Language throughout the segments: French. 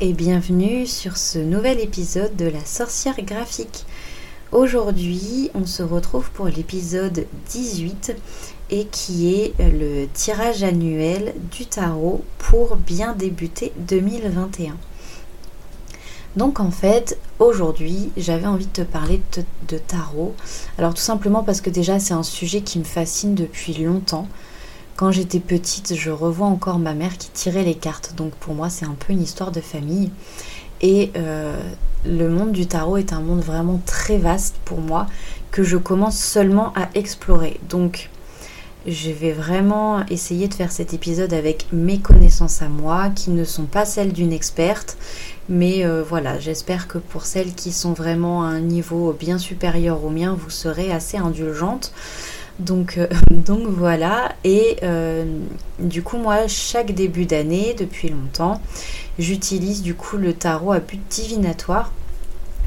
et bienvenue sur ce nouvel épisode de la sorcière graphique. Aujourd'hui, on se retrouve pour l'épisode 18 et qui est le tirage annuel du tarot pour bien débuter 2021. Donc en fait, aujourd'hui, j'avais envie de te parler de, tarot. Alors tout simplement parce que déjà c'est un sujet qui me fascine depuis longtemps. Quand j'étais petite, je revois encore ma mère qui tirait les cartes. Donc pour moi, c'est un peu une histoire de famille. Et euh, le monde du tarot est un monde vraiment très vaste pour moi que je commence seulement à explorer. Donc je vais vraiment essayer de faire cet épisode avec mes connaissances à moi, qui ne sont pas celles d'une experte. Mais euh, voilà, j'espère que pour celles qui sont vraiment à un niveau bien supérieur au mien, vous serez assez indulgente. Donc, euh, donc voilà, et euh, du coup moi chaque début d'année, depuis longtemps, j'utilise du coup le tarot à but divinatoire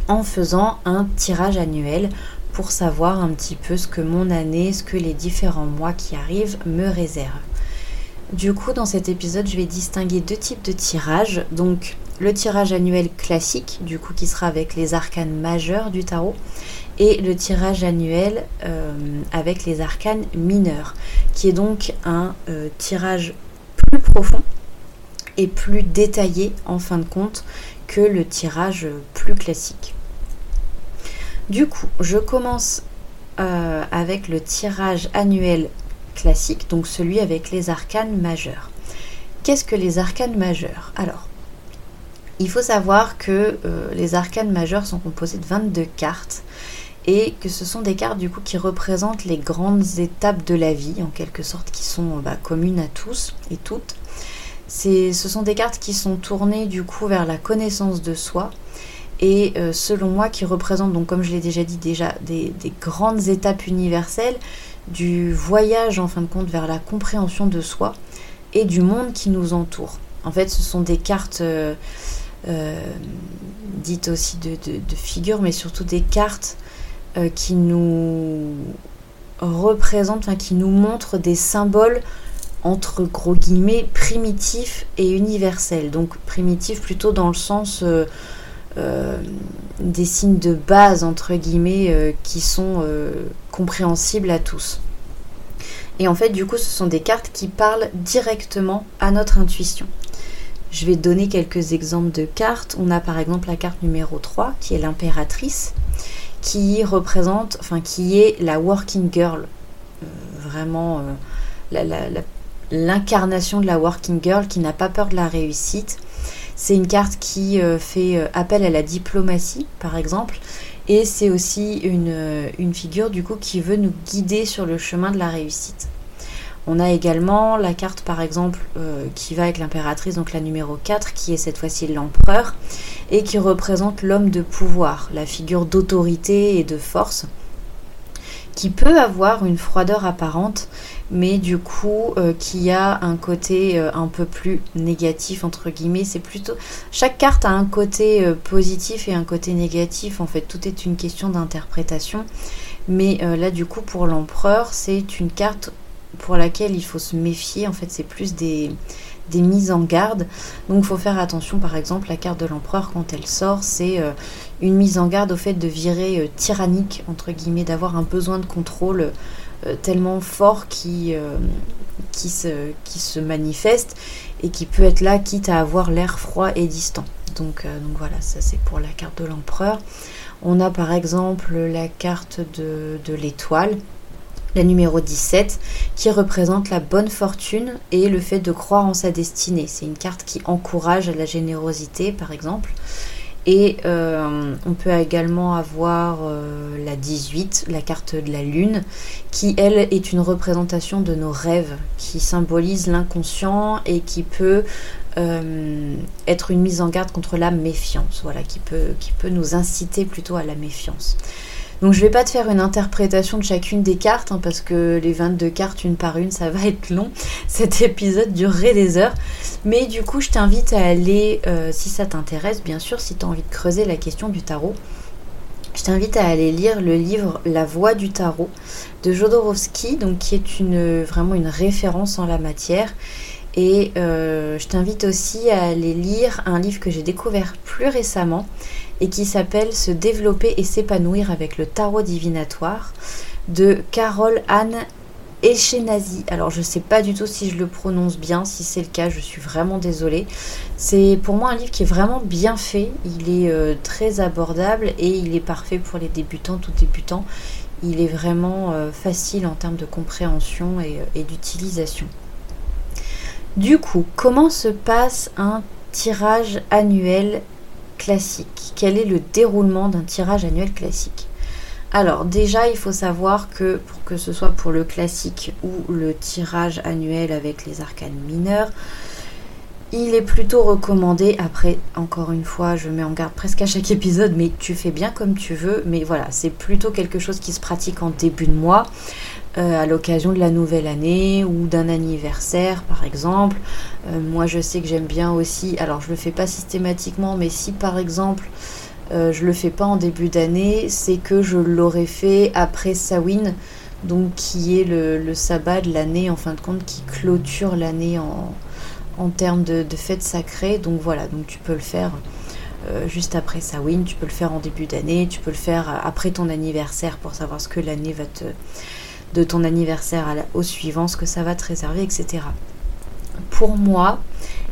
en faisant un tirage annuel pour savoir un petit peu ce que mon année, ce que les différents mois qui arrivent me réservent. Du coup, dans cet épisode, je vais distinguer deux types de tirages. Donc, le tirage annuel classique, du coup, qui sera avec les arcanes majeurs du tarot, et le tirage annuel euh, avec les arcanes mineurs, qui est donc un euh, tirage plus profond et plus détaillé en fin de compte que le tirage plus classique. Du coup, je commence euh, avec le tirage annuel classique, donc celui avec les arcanes majeurs. Qu'est-ce que les arcanes majeurs Alors, il faut savoir que les arcanes majeurs sont composés de 22 cartes et que ce sont des cartes du coup qui représentent les grandes étapes de la vie en quelque sorte qui sont bah, communes à tous et toutes. Ce sont des cartes qui sont tournées du coup vers la connaissance de soi et euh, selon moi qui représentent donc comme je l'ai déjà dit déjà des, grandes étapes universelles du voyage en fin de compte vers la compréhension de soi et du monde qui nous entoure. En fait ce sont des cartes euh, euh, dites aussi de, de, figures mais surtout des cartes euh, qui nous représente, enfin, qui nous montre des symboles entre gros guillemets primitifs et universels. Donc primitifs plutôt dans le sens euh, euh, des signes de base entre guillemets qui sont compréhensibles à tous. Et en fait, du coup, ce sont des cartes qui parlent directement à notre intuition. Je vais donner quelques exemples de cartes. On a par exemple la carte numéro 3 qui est l'impératrice qui représente, enfin qui est la working girl, euh, vraiment euh, l'incarnation de la working girl qui n'a pas peur de la réussite. C'est une carte qui euh, fait appel à la diplomatie, par exemple, et c'est aussi une, une figure du coup qui veut nous guider sur le chemin de la réussite. On a également la carte par exemple euh, qui va avec l'impératrice, donc la numéro 4, qui est cette fois-ci l'empereur, et qui représente l'homme de pouvoir, la figure d'autorité et de force, qui peut avoir une froideur apparente, mais du coup euh, qui a un côté euh, un peu plus négatif entre guillemets. C'est plutôt chaque carte a un côté positif et un côté négatif. En fait, tout est une question d'interprétation. Mais là, du coup, pour l'empereur, c'est une carte pour laquelle il faut se méfier. En fait, c'est plus des, mises en garde. Donc, il faut faire attention. Par exemple, la carte de l'empereur, quand elle sort, c'est euh, une mise en garde au fait de virer euh, tyrannique, entre guillemets, d'avoir un besoin de contrôle euh, tellement fort qui, se, manifeste et qui peut être là, quitte à avoir l'air froid et distant. Donc, donc voilà, ça c'est pour la carte de l'empereur. On a par exemple la carte de l'étoile la numéro 17, qui représente la bonne fortune et le fait de croire en sa destinée. C'est une carte qui encourage la générosité, par exemple. Et euh, on peut également avoir euh, la 18, la carte de la lune, qui elle est une représentation de nos rêves, qui symbolise l'inconscient et qui peut euh, être une mise en garde contre la méfiance, voilà, qui peut nous inciter plutôt à la méfiance. Donc je vais pas te faire une interprétation de chacune des cartes, hein, parce que les 22 cartes une par une, ça va être long. Cet épisode durerait des heures. Mais du coup, je t'invite à aller, euh, si ça t'intéresse, bien sûr, si tu as envie de creuser la question du tarot, je t'invite à aller lire le livre La voix du tarot de Jodorowsky, donc qui est vraiment une référence en la matière Et je t'invite aussi à aller lire un livre que j'ai découvert plus récemment et qui s'appelle Se développer et s'épanouir avec le tarot divinatoire de Carole Anne Echenazi. Alors je sais pas du tout si je le prononce bien, si c'est le cas, je suis vraiment désolée. C'est pour moi un livre qui est vraiment bien fait, il est euh, très abordable et il est parfait pour les débutants, tout débutants. Il est vraiment euh, facile en termes de compréhension et, et d'utilisation. Du coup, comment se passe un tirage annuel classique. Quel est le déroulement d'un tirage annuel classique? Alors déjà, il faut savoir que pour que ce soit pour le classique ou le tirage annuel avec les arcanes mineurs, il est plutôt recommandé, après encore une fois je mets en garde presque à chaque épisode, mais tu fais bien comme tu veux, mais voilà, c'est plutôt quelque chose qui se pratique en début de mois, à l'occasion de la nouvelle année ou d'un anniversaire par exemple. Euh, moi je sais que j'aime bien aussi, alors je le fais pas systématiquement, mais si par exemple euh, je le fais pas en début d'année, c'est que je l'aurais fait après Sawin, donc qui est le, sabbat de l'année en fin de compte, qui clôture l'année en, termes de, de fête sacrée. Donc voilà, donc tu peux le faire euh, juste après Sawin, tu peux le faire en début d'année, tu peux le faire après ton anniversaire pour savoir ce que l'année va te de ton anniversaire au suivant, ce que ça va te réserver, etc. Pour moi,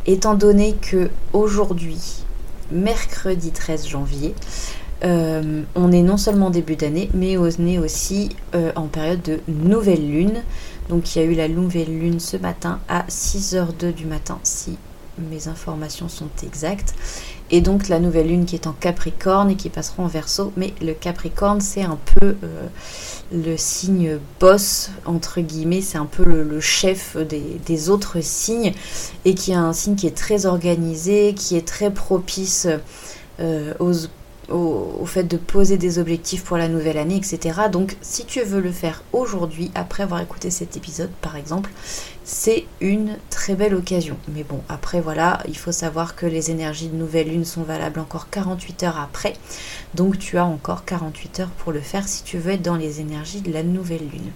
étant donné que aujourd'hui mercredi 13 janvier. Euh, on est non seulement début d'année, mais on est aussi euh, en période de nouvelle lune. Donc il y a eu la nouvelle lune ce matin à 6h02 du matin, si mes informations sont exactes. Et donc la nouvelle lune qui est en Capricorne et qui passera en Verseau. Mais le Capricorne, c'est un peu euh, le signe boss, entre guillemets, c'est un peu le, chef des, autres signes. Et qui est un signe qui est très organisé, qui est très propice euh, aux au, fait de poser des objectifs pour la nouvelle année, etc. Donc si tu veux le faire aujourd'hui, après avoir écouté cet épisode par exemple, c'est une très belle occasion. Mais bon, après voilà, il faut savoir que les énergies de nouvelle lune sont valables encore 48 heures après. Donc tu as encore 48 heures pour le faire si tu veux être dans les énergies de la nouvelle lune.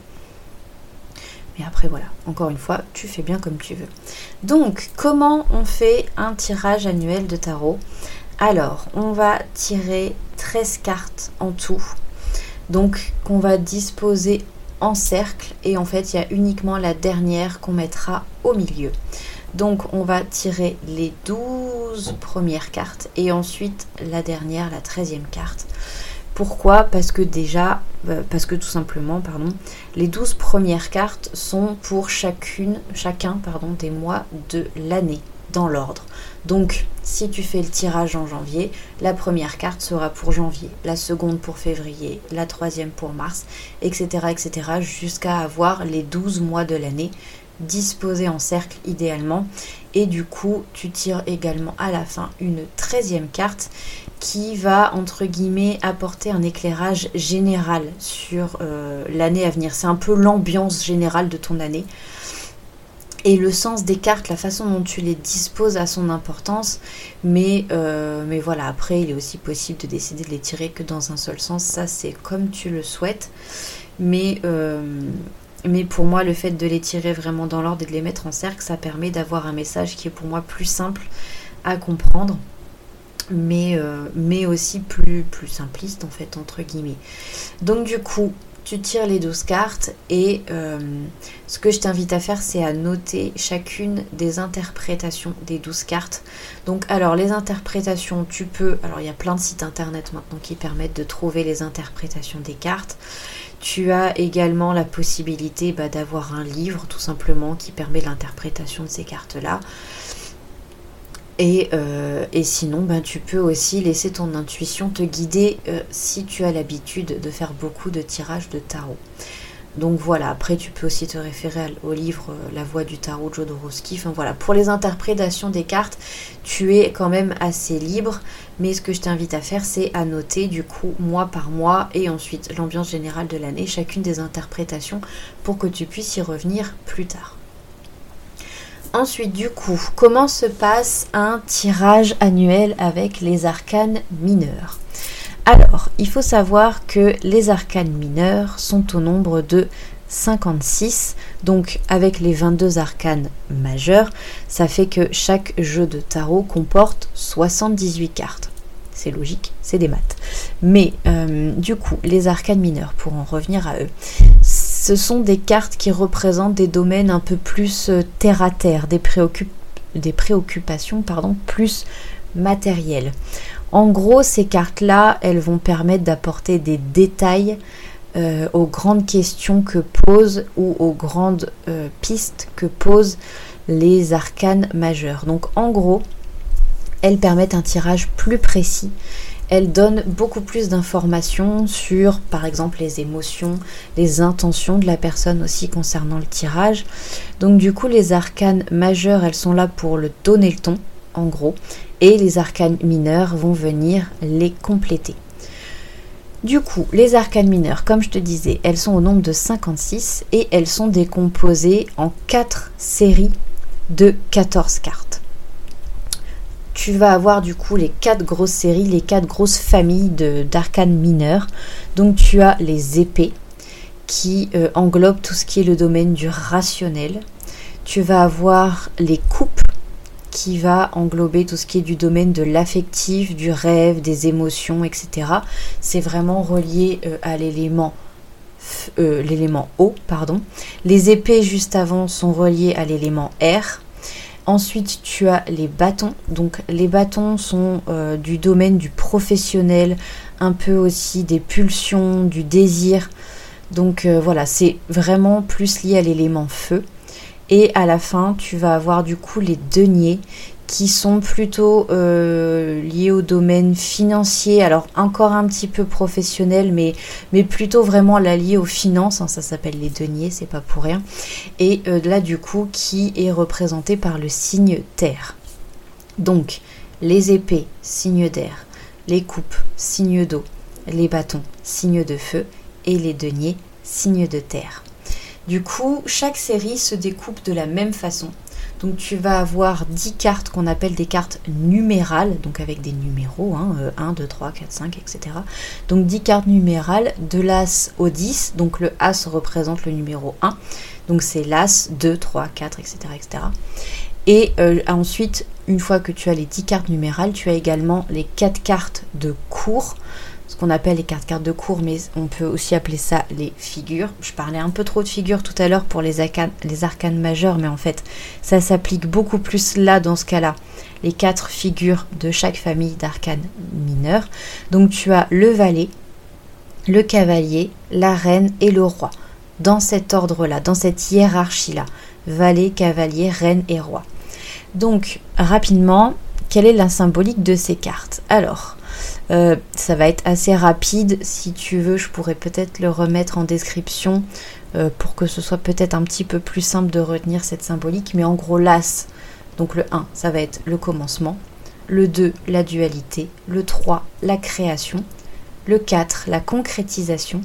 Mais après voilà, encore une fois, tu fais bien comme tu veux. Donc, comment on fait un tirage annuel de tarot? Alors, on va tirer 13 cartes en tout. Donc, qu'on va disposer en cercle. Et en fait, il y a uniquement la dernière qu'on mettra au milieu. Donc, on va tirer les 12 premières cartes et ensuite la dernière, la 13e carte. Pourquoi? Parce que déjà, euh, parce que tout simplement, pardon, les 12 premières cartes sont pour chacune, chacun pardon, des mois de l'année dans l'ordre. Donc, si tu fais le tirage en janvier, la première carte sera pour janvier, la seconde pour février, la troisième pour mars, etc. etc. jusqu'à avoir les 12 mois de l'année disposés en cercle idéalement. Et du coup, tu tires également à la fin une treizième carte qui va, entre guillemets, apporter un éclairage général sur euh, l'année à venir. C'est un peu l'ambiance générale de ton année. Et le sens des cartes, la façon dont tu les disposes a son importance, mais, euh, mais voilà, après il est aussi possible de décider de les tirer que dans un seul sens, ça c'est comme tu le souhaites. Mais, euh, mais pour moi, le fait de les tirer vraiment dans l'ordre et de les mettre en cercle, ça permet d'avoir un message qui est pour moi plus simple à comprendre. Mais, euh, mais aussi plus, plus simpliste en fait entre guillemets. Donc du coup, tu tires les 12 cartes et euh, ce que je t'invite à faire c'est à noter chacune des interprétations des 12 cartes. Donc alors les interprétations tu peux, alors il y a plein de sites internet maintenant qui permettent de trouver les interprétations des cartes. Tu as également la possibilité bah, d'avoir un livre tout simplement qui permet l'interprétation de ces cartes Euh, et, sinon, ben, tu peux aussi laisser ton intuition te guider euh, si tu as l'habitude de faire beaucoup de tirages de tarot. Donc voilà, après tu peux aussi te référer au livre euh, La voix du tarot de Jodorowsky. Enfin voilà, pour les interprétations des cartes, tu es quand même assez libre. Mais ce que je t'invite à faire, c'est à noter du coup mois par mois et ensuite l'ambiance générale de l'année, chacune des interprétations pour que tu puisses y revenir plus tard. Ensuite, du coup, comment se passe un tirage annuel avec les arcanes mineurs? Alors, il faut savoir que les arcanes mineurs sont au nombre de 56. Donc avec les 22 arcanes majeurs, ça fait que chaque jeu de tarot comporte 78 cartes. C'est logique, c'est des maths. Mais euh, du coup, les arcanes mineurs, pour en revenir à eux, ce sont des cartes qui représentent des domaines un peu plus euh, terre à terre, des, préoccupations plus matérielles. En gros, ces cartes-là, elles vont permettre d'apporter des détails euh, aux grandes questions que posent ou aux grandes euh, pistes que posent les arcanes majeurs. Donc en gros, elles permettent un tirage plus précis. Elles donnent beaucoup plus d'informations sur, par exemple, les émotions, les intentions de la personne aussi concernant le tirage. Donc du coup, les arcanes majeures, elles sont là pour le donner le ton, en gros, et les arcanes mineurs vont venir les compléter. Du coup, les arcanes mineures, comme je te disais, elles sont au nombre de 56 et elles sont décomposées en 4 séries de 14 cartes. Tu vas avoir du coup les 4 grosses séries, les 4 grosses familles d'arcanes mineures. Donc tu as les épées qui euh, englobent tout ce qui est le domaine du rationnel. Tu vas avoir les coupes qui va englober tout ce qui est du domaine de l'affectif, du rêve, des émotions, etc. C'est vraiment relié euh, à l'élément euh, l'élément pardon. Les épées juste avant sont reliées à l'élément air. Ensuite, tu as les bâtons. Donc, les bâtons sont euh, du domaine du professionnel, un peu aussi des pulsions, du désir. Donc, voilà, c'est vraiment plus lié à l'élément feu. Et à la fin, tu vas avoir du coup les deniers qui sont plutôt euh, liés au domaine financier, alors encore un petit peu professionnel, mais, plutôt vraiment la liée aux finances, hein, ça s'appelle les deniers, c'est pas pour rien. Et euh, là du coup qui est représenté par le signe terre. Donc les épées, signe d'air, les coupes, signe d'eau, les bâtons, signe de feu, et les deniers, signe de terre. Du coup, chaque série se découpe de la même façon. Donc tu vas avoir 10 cartes qu'on appelle des cartes numérales, donc avec des numéros, 1, 2, 3, 4, 5, etc. Donc 10 cartes numérales, de l'As au 10, donc le As représente le numéro 1, donc c'est l'As, 2, 3, 4, etc. Et euh, ensuite, une fois que tu as les 10 cartes numérales, tu as également les 4 cartes de cours appelle les cartes cartes de cours, mais on peut aussi appeler ça les figures. Je parlais un peu trop de figures tout à l'heure pour les arcanes, les arcanes majeures, mais en fait, ça s'applique beaucoup plus là dans ce cas-là. Les quatre figures de chaque famille d'arcanes mineures. Donc tu as le valet, le cavalier, la reine et le roi. Dans cet ordre-là, dans cette hiérarchie-là. Valet, cavalier, reine et roi. Donc, rapidement, quelle est la symbolique de ces cartes? Alors, euh, ça va être assez rapide. Si tu veux, je pourrais peut-être le remettre en description euh, pour que ce soit peut-être un petit peu plus simple de retenir cette symbolique. Mais en gros, l'As, donc le 1, ça va être le commencement. Le 2, la dualité. Le 3, la création. Le 4, la concrétisation.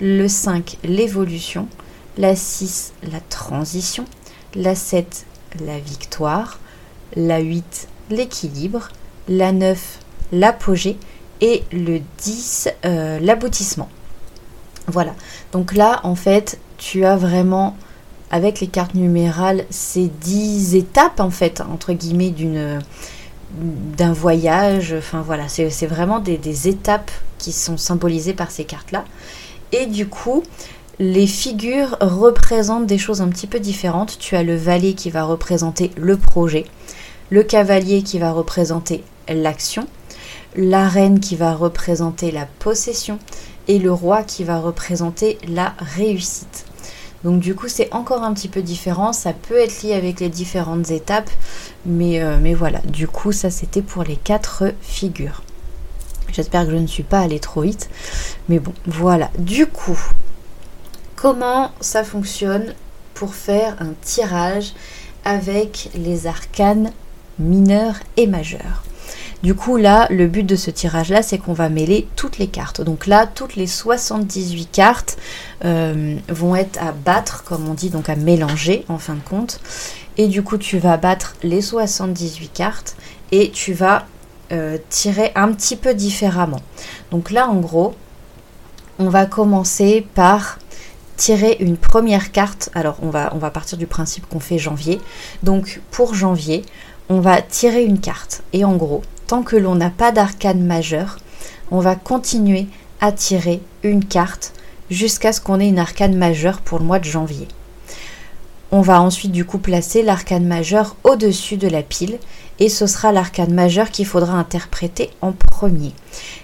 Le 5, l'évolution. La 6, la transition. La 7, la victoire. La 8, l'équilibre. La 9, l'apogée et le 10, euh, l'aboutissement. Voilà. Donc là, en fait, tu as vraiment, avec les cartes numérales, ces 10 étapes, en fait, entre guillemets, d'une d'un voyage. Enfin voilà, c'est vraiment des, des, étapes qui sont symbolisées par ces cartes-là. Et du coup, les figures représentent des choses un petit peu différentes. Tu as le valet qui va représenter le projet, le cavalier qui va représenter l'action, la reine qui va représenter la possession et le roi qui va représenter la réussite. Donc du coup c'est encore un petit peu différent, ça peut être lié avec les différentes étapes, mais, euh, mais voilà, du coup ça c'était pour les quatre figures. J'espère que je ne suis pas allée trop vite, mais bon voilà. Du coup, comment ça fonctionne pour faire un tirage avec les arcanes mineurs et majeurs? Du coup, là, le but de ce tirage-là, c'est qu'on va mêler toutes les cartes. Donc là, toutes les 78 cartes euh, vont être à battre, comme on dit, donc à mélanger en fin de compte. Et du coup, tu vas battre les 78 cartes et tu vas euh, tirer un petit peu différemment. Donc là, en gros, on va commencer par tirer une première carte. Alors on va, on va partir du principe qu'on fait janvier. Donc pour janvier, on va tirer une carte. Et en gros, tant que l'on n'a pas d'arcane majeur, on va continuer à tirer une carte jusqu'à ce qu'on ait une arcane majeure pour le mois de janvier. On va ensuite du coup placer l'arcane majeur au-dessus de la pile et ce sera l'arcane majeur qu'il faudra interpréter en premier.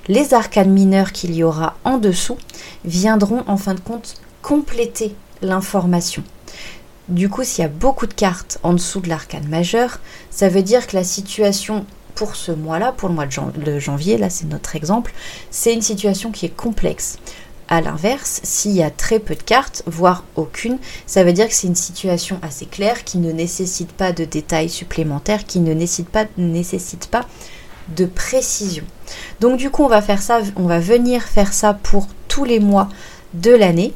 Les arcanes mineurs qu'il y aura en dessous viendront en fin de compte compléter l'information. Du coup, s'il y a beaucoup de cartes en dessous de l'arcane majeur, ça veut dire que la situation pour ce mois-là, pour le mois de, janvier, là c'est notre exemple, c'est une situation qui est complexe. A l'inverse, s'il y a très peu de cartes, voire aucune, ça veut dire que c'est une situation assez claire qui ne nécessite pas de détails supplémentaires, qui ne nécessite pas, de précision. Donc du coup, on va faire ça, on va venir faire ça pour tous les mois de l'année.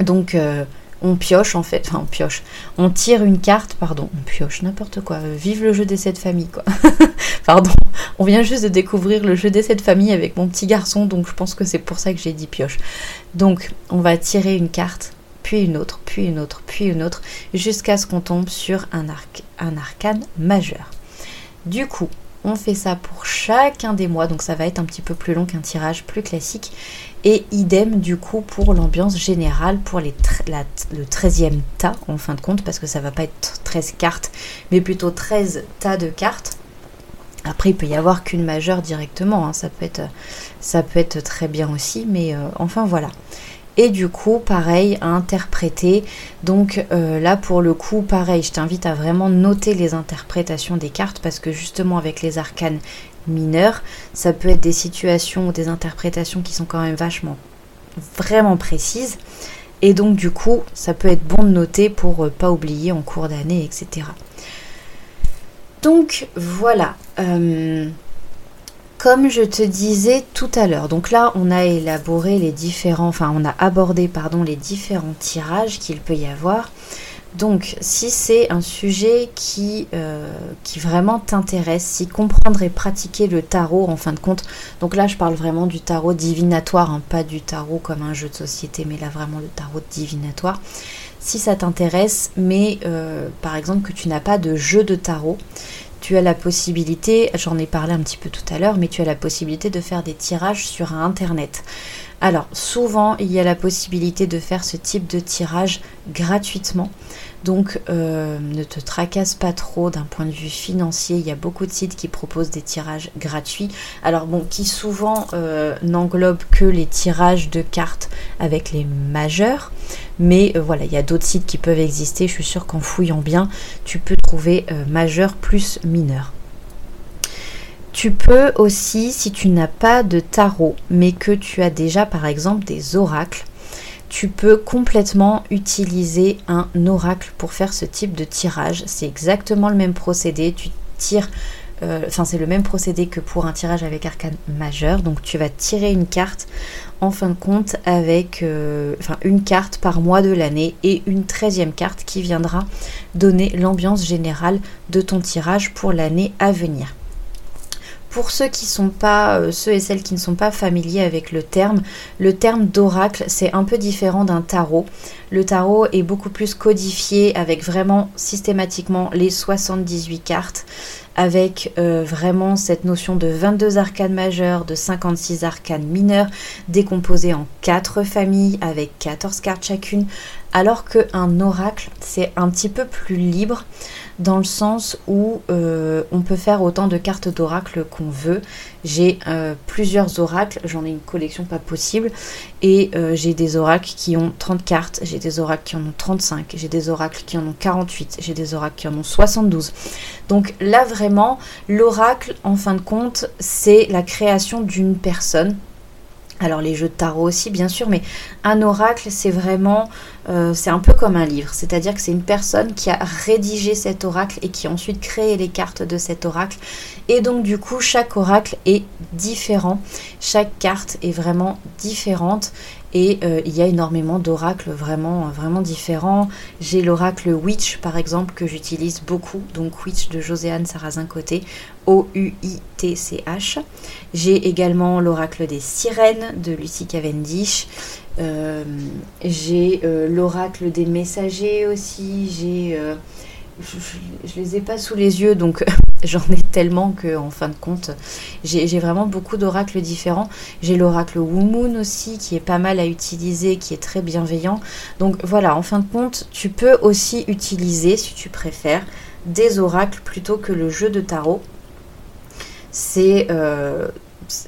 Donc euh, on pioche en fait, enfin on pioche, on tire une carte, pardon, on pioche, n'importe quoi, vive le jeu des sept familles quoi. pardon, on vient juste de découvrir le jeu des sept familles avec mon petit garçon, donc je pense que c'est pour ça que j'ai dit pioche. Donc on va tirer une carte, puis une autre, puis une autre, puis une autre, jusqu'à ce qu'on tombe sur un, arc, un arcane majeur. Du coup, on fait ça pour chacun des mois, donc ça va être un petit peu plus long qu'un tirage plus classique. Et idem du coup pour l'ambiance générale, pour le 13e tas en fin de compte, parce que ça va pas être 13 cartes, mais plutôt 13 tas de cartes. Après, il peut y avoir qu'une majeure directement, hein. ça, peut être, ça peut être très bien aussi, mais euh, enfin voilà et du coup pareil à interpréter donc euh, là pour le coup pareil je t'invite à vraiment noter les interprétations des cartes parce que justement avec les arcanes mineurs ça peut être des situations ou des interprétations qui sont quand même vachement vraiment précises. Et donc du coup ça peut être bon de noter pour euh, pas oublier en cours d'année etc donc voilà. Euh, comme je te disais tout à l'heure, donc là on a élaboré les différents, enfin on a abordé pardon les différents tirages qu'il peut y avoir. Donc si c'est un sujet qui, euh, qui vraiment t'intéresse, si comprendre et pratiquer le tarot en fin de compte, donc là je parle vraiment du tarot divinatoire, hein, pas du tarot comme un jeu de société, mais là vraiment le tarot divinatoire. Si ça t'intéresse, mais euh, par exemple que tu n'as pas de jeu de tarot, tu as la possibilité, j'en ai parlé un petit peu tout à l'heure, mais tu as la possibilité de faire des tirages sur Internet. Alors souvent il y a la possibilité de faire ce type de tirage gratuitement. Donc euh, ne te tracasse pas trop d'un point de vue financier. Il y a beaucoup de sites qui proposent des tirages gratuits. Alors bon, qui souvent euh, n'englobent que les tirages de cartes avec les majeurs. Mais euh, voilà, il y a d'autres sites qui peuvent exister. Je suis sûre qu'en fouillant bien, tu peux trouver majeur plus mineur. Tu peux aussi, si tu n'as pas de tarot, mais que tu as déjà par exemple des oracles, tu peux complètement utiliser un oracle pour faire ce type de tirage. C'est exactement le même procédé. Tu tires, euh, c'est le même procédé que pour un tirage avec arcane majeur. Donc tu vas tirer une carte en fin de compte avec euh, une carte par mois de l'année et une treizième carte qui viendra donner l'ambiance générale de ton tirage pour l'année à venir. Pour ceux qui euh, et celles qui ne sont pas familiers avec le terme, le terme d'oracle c'est un peu différent d'un tarot. Le tarot est beaucoup plus codifié avec vraiment systématiquement les 78 cartes, avec euh, vraiment cette notion de 22 arcanes majeures, de 56 arcanes mineures, décomposées en 4 familles avec 14 cartes chacune, alors qu'un oracle c'est un petit peu plus libre dans le sens où euh, on peut faire autant de cartes d'oracle qu'on veut. J'ai euh, plusieurs oracles, j'en ai une collection pas possible, et euh, j'ai des oracles qui ont 30 cartes, j'ai des oracles qui en ont 35, j'ai des oracles qui en ont 48, j'ai des oracles qui en ont 72. Donc là vraiment, l'oracle, en fin de compte, c'est la création d'une personne alors les jeux de tarot aussi bien sûr, mais un oracle c'est vraiment, euh, c'est un peu comme un livre, c'est-à-dire que c'est une personne qui a rédigé cet oracle et qui a ensuite créé les cartes de cet oracle. Et donc du coup chaque oracle est différent, chaque carte est vraiment différente et euh, il y a énormément d'oracles vraiment, différents. J'ai l'oracle Witch par exemple que j'utilise beaucoup, donc Witch de Joséanne Sarrazin Côté, O-U-I-T-C-H. J'ai également l'oracle des sirènes de Lucie Cavendish. J'ai l'oracle des messagers aussi, j'ai je, je, les ai pas sous les yeux, donc j'en ai tellement que, en fin de compte, j'ai vraiment beaucoup d'oracles différents. J'ai l'oracle Wumoon aussi, qui est pas mal à utiliser, qui est très bienveillant. Donc voilà, en fin de compte, tu peux aussi utiliser, si tu préfères, des oracles plutôt que le jeu de tarot. C'est euh,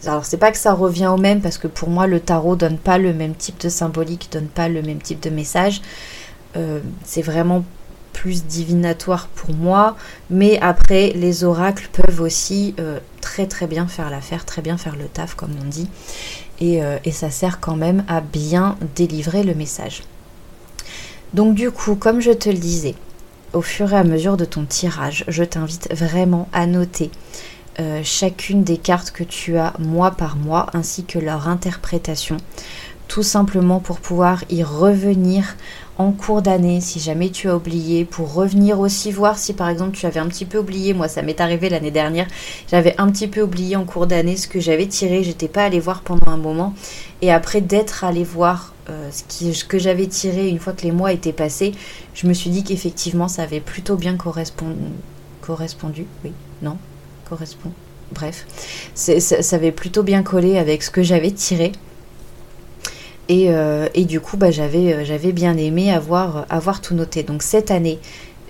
alors c'est pas que ça revient au même parce que pour moi le tarot donne pas le même type de symbolique, donne pas le même type de message. Euh, c'est vraiment plus divinatoire pour moi, mais après les oracles peuvent aussi euh, très très bien faire l'affaire, très bien faire le taf comme on dit, euh, et ça sert quand même à bien délivrer le message. Donc du coup, comme je te le disais, au fur et à mesure de ton tirage, je t'invite vraiment à noter euh, chacune des cartes que tu as mois par mois ainsi que leur interprétation tout simplement pour pouvoir y revenir en cours d'année si jamais tu as oublié, pour revenir aussi voir si par exemple tu avais un petit peu oublié, moi ça m'est arrivé l'année dernière, j'avais un petit peu oublié en cours d'année ce que j'avais tiré, j'étais pas allée voir pendant un moment, et après d'être allée voir euh, ce, que j'avais tiré une fois que les mois étaient passés, je me suis dit qu'effectivement ça avait plutôt bien correspondu, oui, non, correspond, bref, ça, avait plutôt bien collé avec ce que j'avais tiré. Euh, et, du coup, bah, euh, j'avais, bien aimé avoir, avoir tout noté. Donc cette année,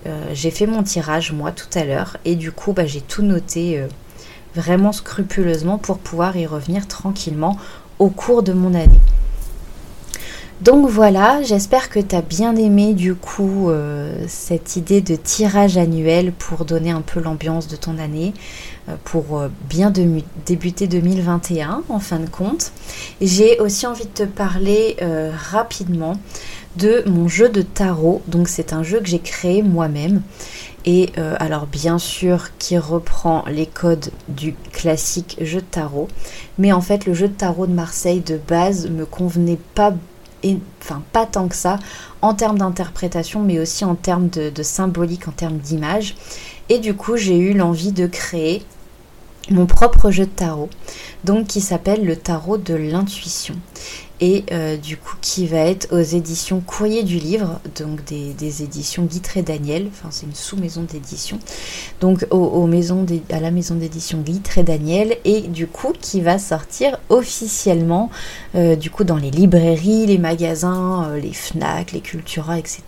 euh, j'ai fait mon tirage, moi, tout à l'heure. Et du coup, bah, j'ai tout noté vraiment scrupuleusement pour pouvoir y revenir tranquillement au cours de mon année. Donc voilà, j'espère que tu as bien aimé du coup cette idée de tirage annuel pour donner un peu l'ambiance de ton année. Euh, pour euh, bien débuter 2021 en fin de compte. J'ai aussi envie de te parler euh, rapidement de mon jeu de tarot. Donc c'est un jeu que j'ai créé moi-même. Et alors bien sûr qui reprend les codes du classique jeu de tarot. Mais en fait le jeu de tarot de Marseille de base me convenait pas enfin pas tant que ça en termes d'interprétation mais aussi en termes de, de symbolique, en termes d'image. Et du coup j'ai eu l'envie de créer mon propre jeu de tarot, donc qui s'appelle le tarot de l'intuition et euh, du coup qui va être aux éditions Courrier du Livre, donc des, éditions Guitré Daniel, enfin c'est une sous-maison d'édition, donc à la maison d'édition Guitré Daniel et du coup qui va sortir officiellement euh, du coup dans les librairies, les magasins, euh, les FNAC, les Cultura, etc.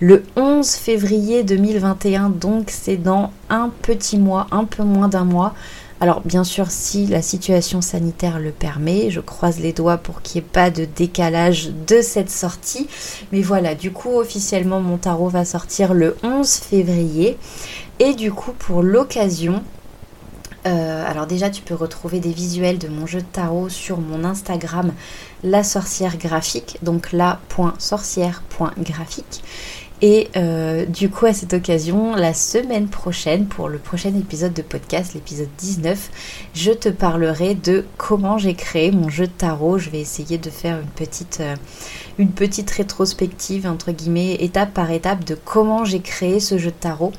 le 11 février 2021, donc c'est dans un petit mois, un peu moins d'un mois. Alors bien sûr, si la situation sanitaire le permet, je croise les doigts pour qu'il n'y ait pas de décalage de cette sortie. Mais voilà, du coup, officiellement, mon tarot va sortir le 11 février. Et du coup, pour l'occasion, euh, alors déjà, tu peux retrouver des visuels de mon jeu de tarot sur mon Instagram, la sorcière graphique, donc la.sorcière.graphique. Et euh, du coup, à cette occasion, la semaine prochaine, pour le prochain épisode de podcast, l'épisode 19, je te parlerai de comment j'ai créé mon jeu de tarot. Je vais essayer de faire une petite, euh, une petite rétrospective, entre guillemets, étape par étape, de comment j'ai créé ce jeu de tarot.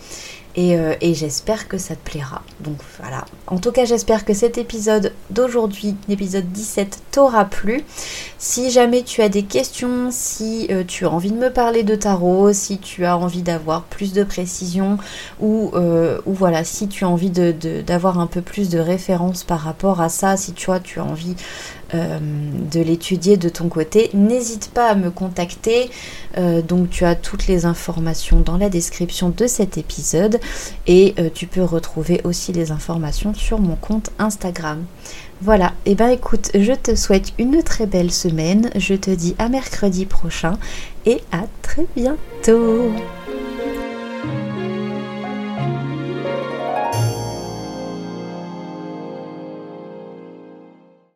Euh, et, j'espère que ça te plaira. Donc voilà. En tout cas, j'espère que cet épisode d'aujourd'hui, l'épisode 17, t'aura plu. Si jamais tu as des questions, si euh, tu as envie de me parler de tarot, si tu as envie d'avoir plus de précision, ou, euh, voilà, si tu as envie d'avoir un peu plus de références par rapport à ça, si tu tu as envie euh, de l'étudier de ton côté, n'hésite pas à me contacter. Euh, donc tu as toutes les informations dans la description de cet épisode et euh, tu peux retrouver aussi les informations sur mon compte Instagram. Voilà, et eh ben écoute, je te souhaite une très belle semaine, je te dis à mercredi prochain et à très bientôt